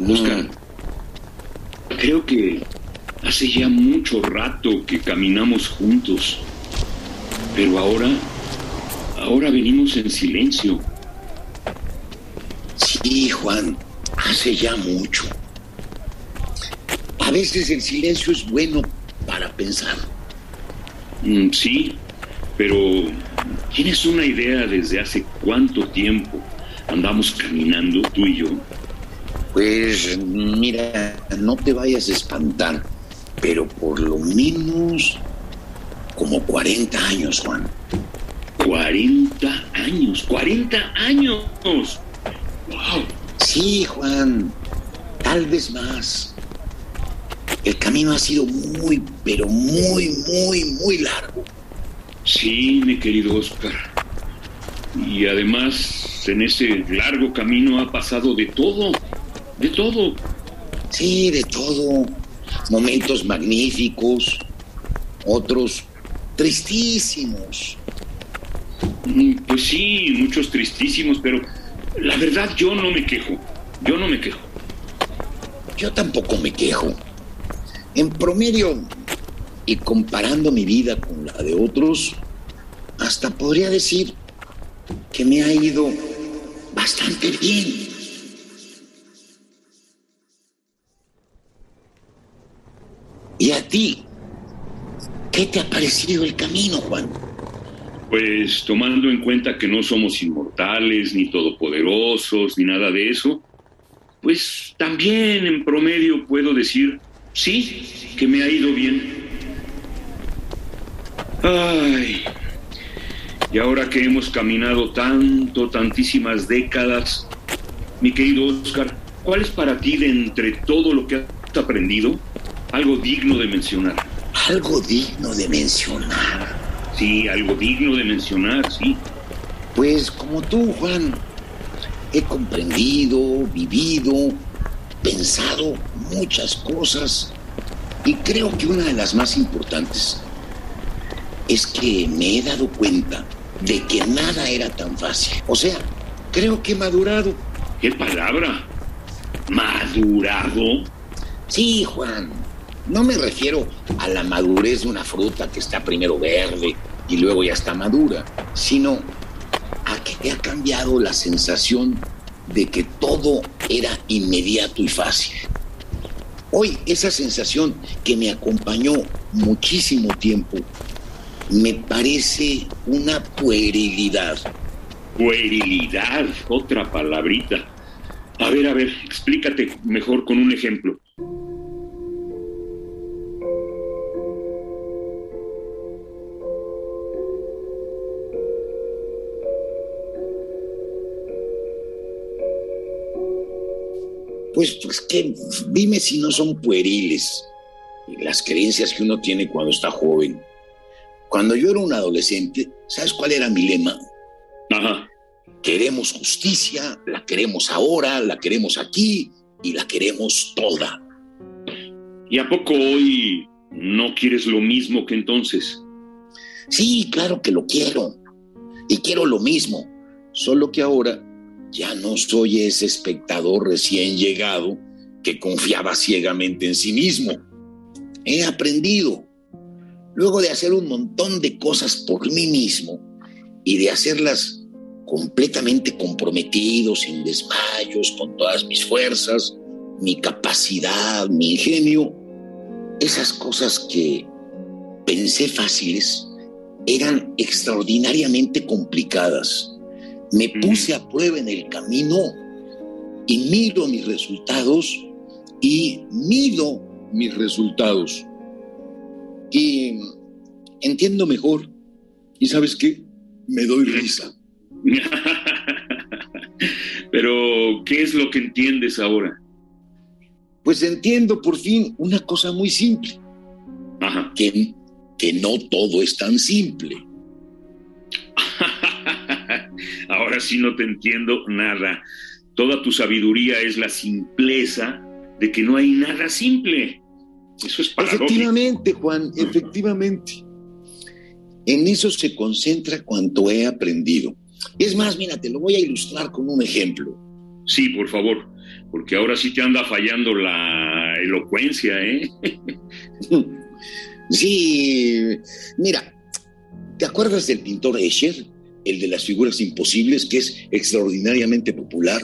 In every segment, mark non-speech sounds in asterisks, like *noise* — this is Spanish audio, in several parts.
Oscar. Mm. Creo que hace ya mucho rato que caminamos juntos, pero ahora, ahora venimos en silencio. Sí, Juan, hace ya mucho. A veces el silencio es bueno para pensar. Mm, sí, pero ¿tienes una idea desde hace cuánto tiempo andamos caminando tú y yo? Pues mira, no te vayas a espantar, pero por lo menos como 40 años, Juan. 40 años, 40 años. Wow. Sí, Juan, tal vez más. El camino ha sido muy, pero muy, muy, muy largo. Sí, mi querido Oscar. Y además, en ese largo camino ha pasado de todo, de todo. Sí, de todo. Momentos magníficos, otros tristísimos. Mm, pues sí, muchos tristísimos, pero la verdad yo no me quejo. Yo no me quejo. Yo tampoco me quejo. En promedio, y comparando mi vida con la de otros, hasta podría decir que me ha ido bastante bien. ¿Y a ti? ¿Qué te ha parecido el camino, Juan? Pues tomando en cuenta que no somos inmortales, ni todopoderosos, ni nada de eso, pues también en promedio puedo decir, sí, que me ha ido bien. Ay, y ahora que hemos caminado tanto, tantísimas décadas, mi querido Oscar, ¿cuál es para ti de entre todo lo que has aprendido algo digno de mencionar? Algo digno de mencionar. Sí, algo digno de mencionar, sí. Pues como tú, Juan, he comprendido, vivido, pensado muchas cosas y creo que una de las más importantes es que me he dado cuenta de que nada era tan fácil. O sea, creo que he madurado. ¿Qué palabra? ¿Madurado? Sí, Juan. No me refiero a la madurez de una fruta que está primero verde y luego ya está madura, sino a que ha cambiado la sensación de que todo era inmediato y fácil. Hoy esa sensación que me acompañó muchísimo tiempo me parece una puerilidad. Puerilidad, otra palabrita. A ver, a ver, explícate mejor con un ejemplo. Pues, pues que dime si no son pueriles las creencias que uno tiene cuando está joven. Cuando yo era un adolescente, ¿sabes cuál era mi lema? Ajá. Queremos justicia, la queremos ahora, la queremos aquí y la queremos toda. ¿Y a poco hoy no quieres lo mismo que entonces? Sí, claro que lo quiero. Y quiero lo mismo. Solo que ahora ya no soy ese espectador recién llegado que confiaba ciegamente en sí mismo. He aprendido luego de hacer un montón de cosas por mí mismo y de hacerlas completamente comprometido, sin desmayos, con todas mis fuerzas, mi capacidad, mi ingenio, esas cosas que pensé fáciles eran extraordinariamente complicadas. Me puse a prueba en el camino y miro mis resultados y mido mis resultados y entiendo mejor. ¿Y sabes qué? Me doy risa. *laughs* Pero, ¿qué es lo que entiendes ahora? pues entiendo por fin una cosa muy simple. Ajá. Que, que no todo es tan simple. Sí no te entiendo nada. Toda tu sabiduría es la simpleza de que no hay nada simple. Eso es paradójico. Efectivamente, Juan, efectivamente. En eso se concentra cuanto he aprendido. Es más, mira, te lo voy a ilustrar con un ejemplo. Sí, por favor, porque ahora sí te anda fallando la elocuencia, ¿eh? *laughs* Sí, mira, ¿te acuerdas del pintor Escher, el de las figuras imposibles, que es extraordinariamente popular?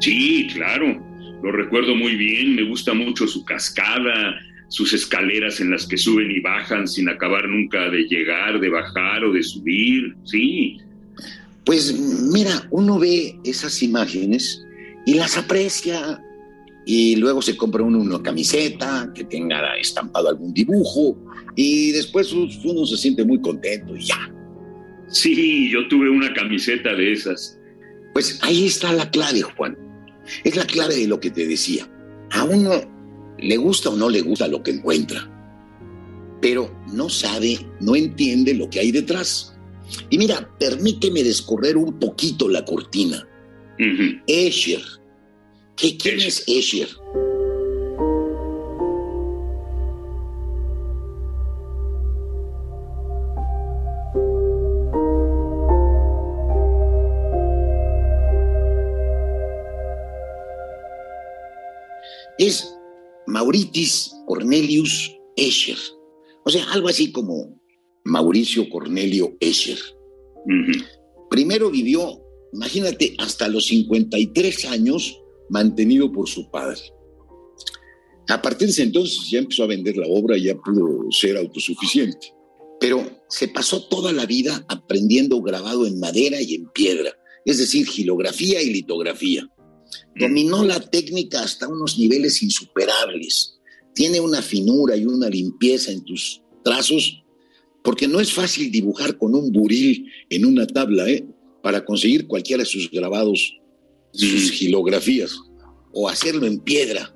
Sí, claro, lo recuerdo muy bien, me gusta mucho su cascada, sus escaleras en las que suben y bajan sin acabar nunca de llegar, de bajar o de subir, sí. Pues mira, uno ve esas imágenes y las aprecia y luego se compra uno una camiseta que tenga estampado algún dibujo y después uno se siente muy contento y ya. Sí, yo tuve una camiseta de esas. Pues ahí está la clave, Juan. Es la clave de lo que te decía. A uno le gusta o no le gusta lo que encuentra, pero no sabe, no entiende lo que hay detrás. Y mira, permíteme descorrer un poquito la cortina. Escher. ¿Qué, ¿Quién es Escher? Es Mauritis Cornelius Escher. O sea, algo así como Mauricio Cornelio Escher. Primero vivió, imagínate, hasta los 53 años mantenido por su padre. A partir de ese entonces ya empezó a vender la obra y ya pudo ser autosuficiente. Pero se pasó toda la vida aprendiendo grabado en madera y en piedra, es decir, gilografía y litografía. Dominó la técnica hasta unos niveles insuperables. Tiene una finura y una limpieza en tus trazos, porque no es fácil dibujar con un buril en una tabla, ¿eh? Para conseguir cualquiera de sus grabados, sus gilografías, o hacerlo en piedra.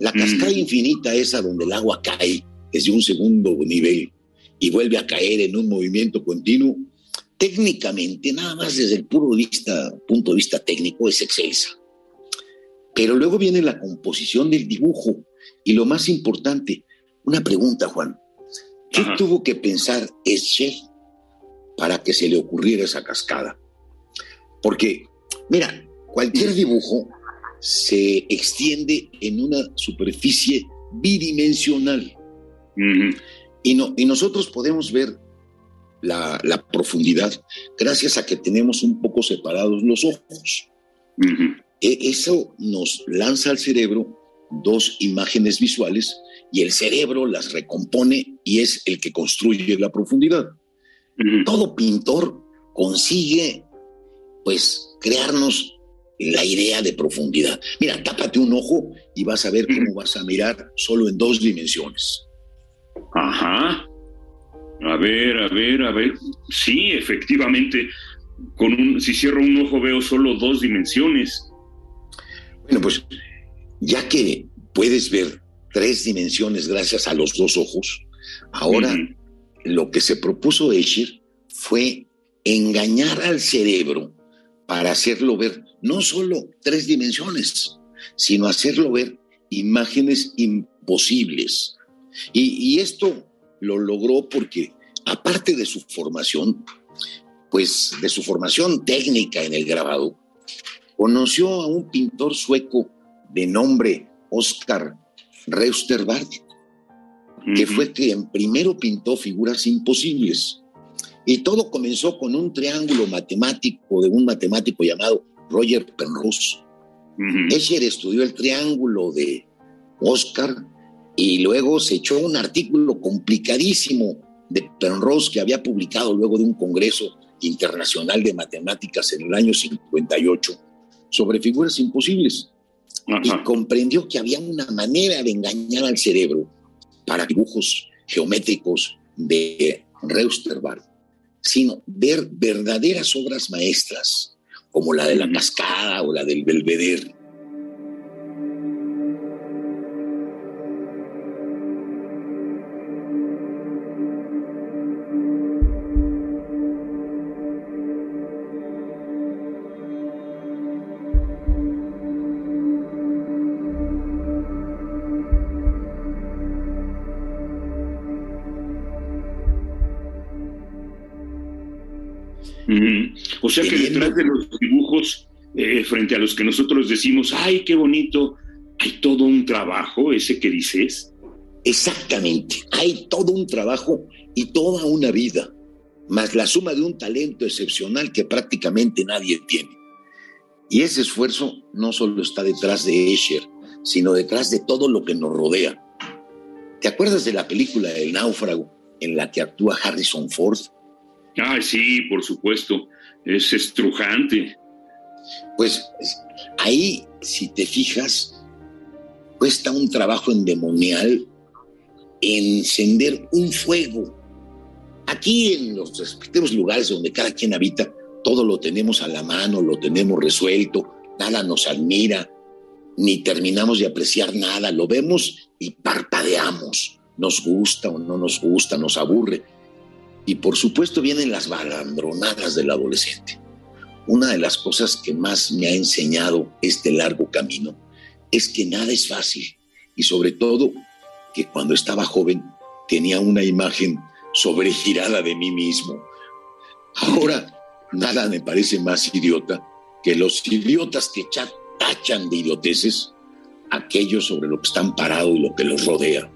La cascada infinita esa donde el agua cae desde un segundo nivel y vuelve a caer en un movimiento continuo, técnicamente, nada más desde el puro vista, punto de vista técnico, es excelsa. Pero luego viene la composición del dibujo y lo más importante, una pregunta, Juan. ¿Qué tuvo que pensar Esche para que se le ocurriera esa cascada? Porque, mira, cualquier dibujo se extiende en una superficie bidimensional. y, no, y nosotros podemos ver la, profundidad gracias a que tenemos un poco separados los ojos. E, eso nos lanza al cerebro dos imágenes visuales y el cerebro las recompone y es el que construye la profundidad. Todo pintor consigue, pues, crearnos la idea de profundidad. Mira, tápate un ojo y vas a ver cómo vas a mirar solo en dos dimensiones. Ajá. A ver, a ver, a ver. Sí, efectivamente. Con un, si cierro un ojo veo solo dos dimensiones. Bueno, pues ya que puedes ver tres dimensiones gracias a los dos ojos, ahora lo que se propuso Escher fue engañar al cerebro para hacerlo ver no solo tres dimensiones, sino hacerlo ver imágenes imposibles. Y, esto lo logró porque, aparte de su formación, pues de su formación técnica en el grabado, conoció a un pintor sueco de nombre Oscar Reusterbart, que fue quien primero pintó figuras imposibles. Y todo comenzó con un triángulo matemático de un matemático llamado Roger Penrose. Escher estudió el triángulo de Oscar y luego se echó un artículo complicadísimo de Penrose que había publicado luego de un congreso internacional de matemáticas en el año 58 sobre figuras imposibles. Y comprendió que había una manera de engañar al cerebro para dibujos geométricos de Reusterbart sino ver verdaderas obras maestras, como la de la cascada o la del Belvedere. O sea que detrás de los dibujos eh, frente a los que nosotros decimos, ay, qué bonito, hay todo un trabajo, ese que dices. Exactamente, hay todo un trabajo y toda una vida, más la suma de un talento excepcional que prácticamente nadie tiene. Y ese esfuerzo no solo está detrás de Escher, sino detrás de todo lo que nos rodea. ¿Te acuerdas de la película El náufrago en la que actúa Harrison Ford? Ah, sí, por supuesto. Es estrujante. Pues ahí, si te fijas, cuesta un trabajo endemonial encender un fuego. Aquí en los respectivos lugares donde cada quien habita, todo lo tenemos a la mano, lo tenemos resuelto, nada nos admira, ni terminamos de apreciar nada, lo vemos y parpadeamos. Nos gusta o no nos gusta, nos aburre. Y por supuesto vienen las balandronadas del adolescente. Una de las cosas que más me ha enseñado este largo camino es que nada es fácil y sobre todo que cuando estaba joven tenía una imagen sobregirada de mí mismo. Ahora nada me parece más idiota que los idiotas que tachan de idioteces aquellos sobre lo que están parados y lo que los rodea.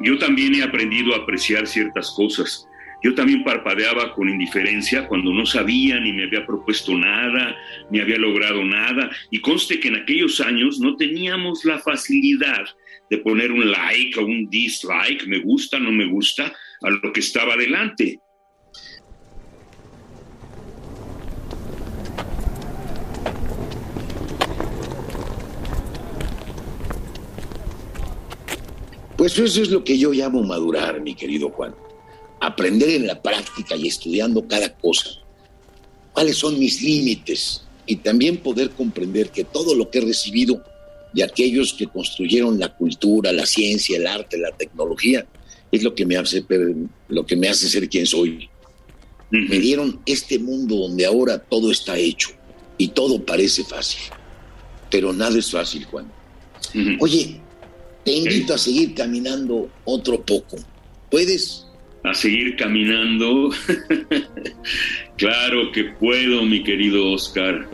Yo también he aprendido a apreciar ciertas cosas. Yo también parpadeaba con indiferencia cuando no sabía ni me había propuesto nada, ni había logrado nada. Y conste que en aquellos años no teníamos la facilidad de poner un like o un dislike, me gusta, no me gusta, a lo que estaba delante. Pues eso es lo que yo llamo madurar, mi querido Juan. Aprender en la práctica y estudiando cada cosa. ¿Cuáles son mis límites? Y también poder comprender que todo lo que he recibido de aquellos que construyeron la cultura, la ciencia, el arte, la tecnología, es lo que me hace, lo que me hace ser quien soy. Me dieron este mundo donde ahora todo está hecho y todo parece fácil. Pero nada es fácil, Juan. Oye, te invito a seguir caminando otro poco. ¿Puedes? A seguir caminando. *laughs* claro que puedo, mi querido Oscar.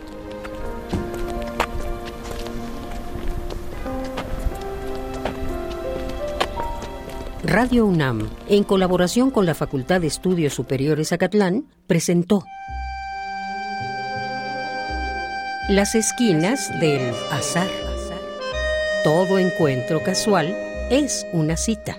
Radio UNAM, en colaboración con la Facultad de Estudios Superiores Acatlán, presentó Las esquinas del azar. Todo encuentro casual es una cita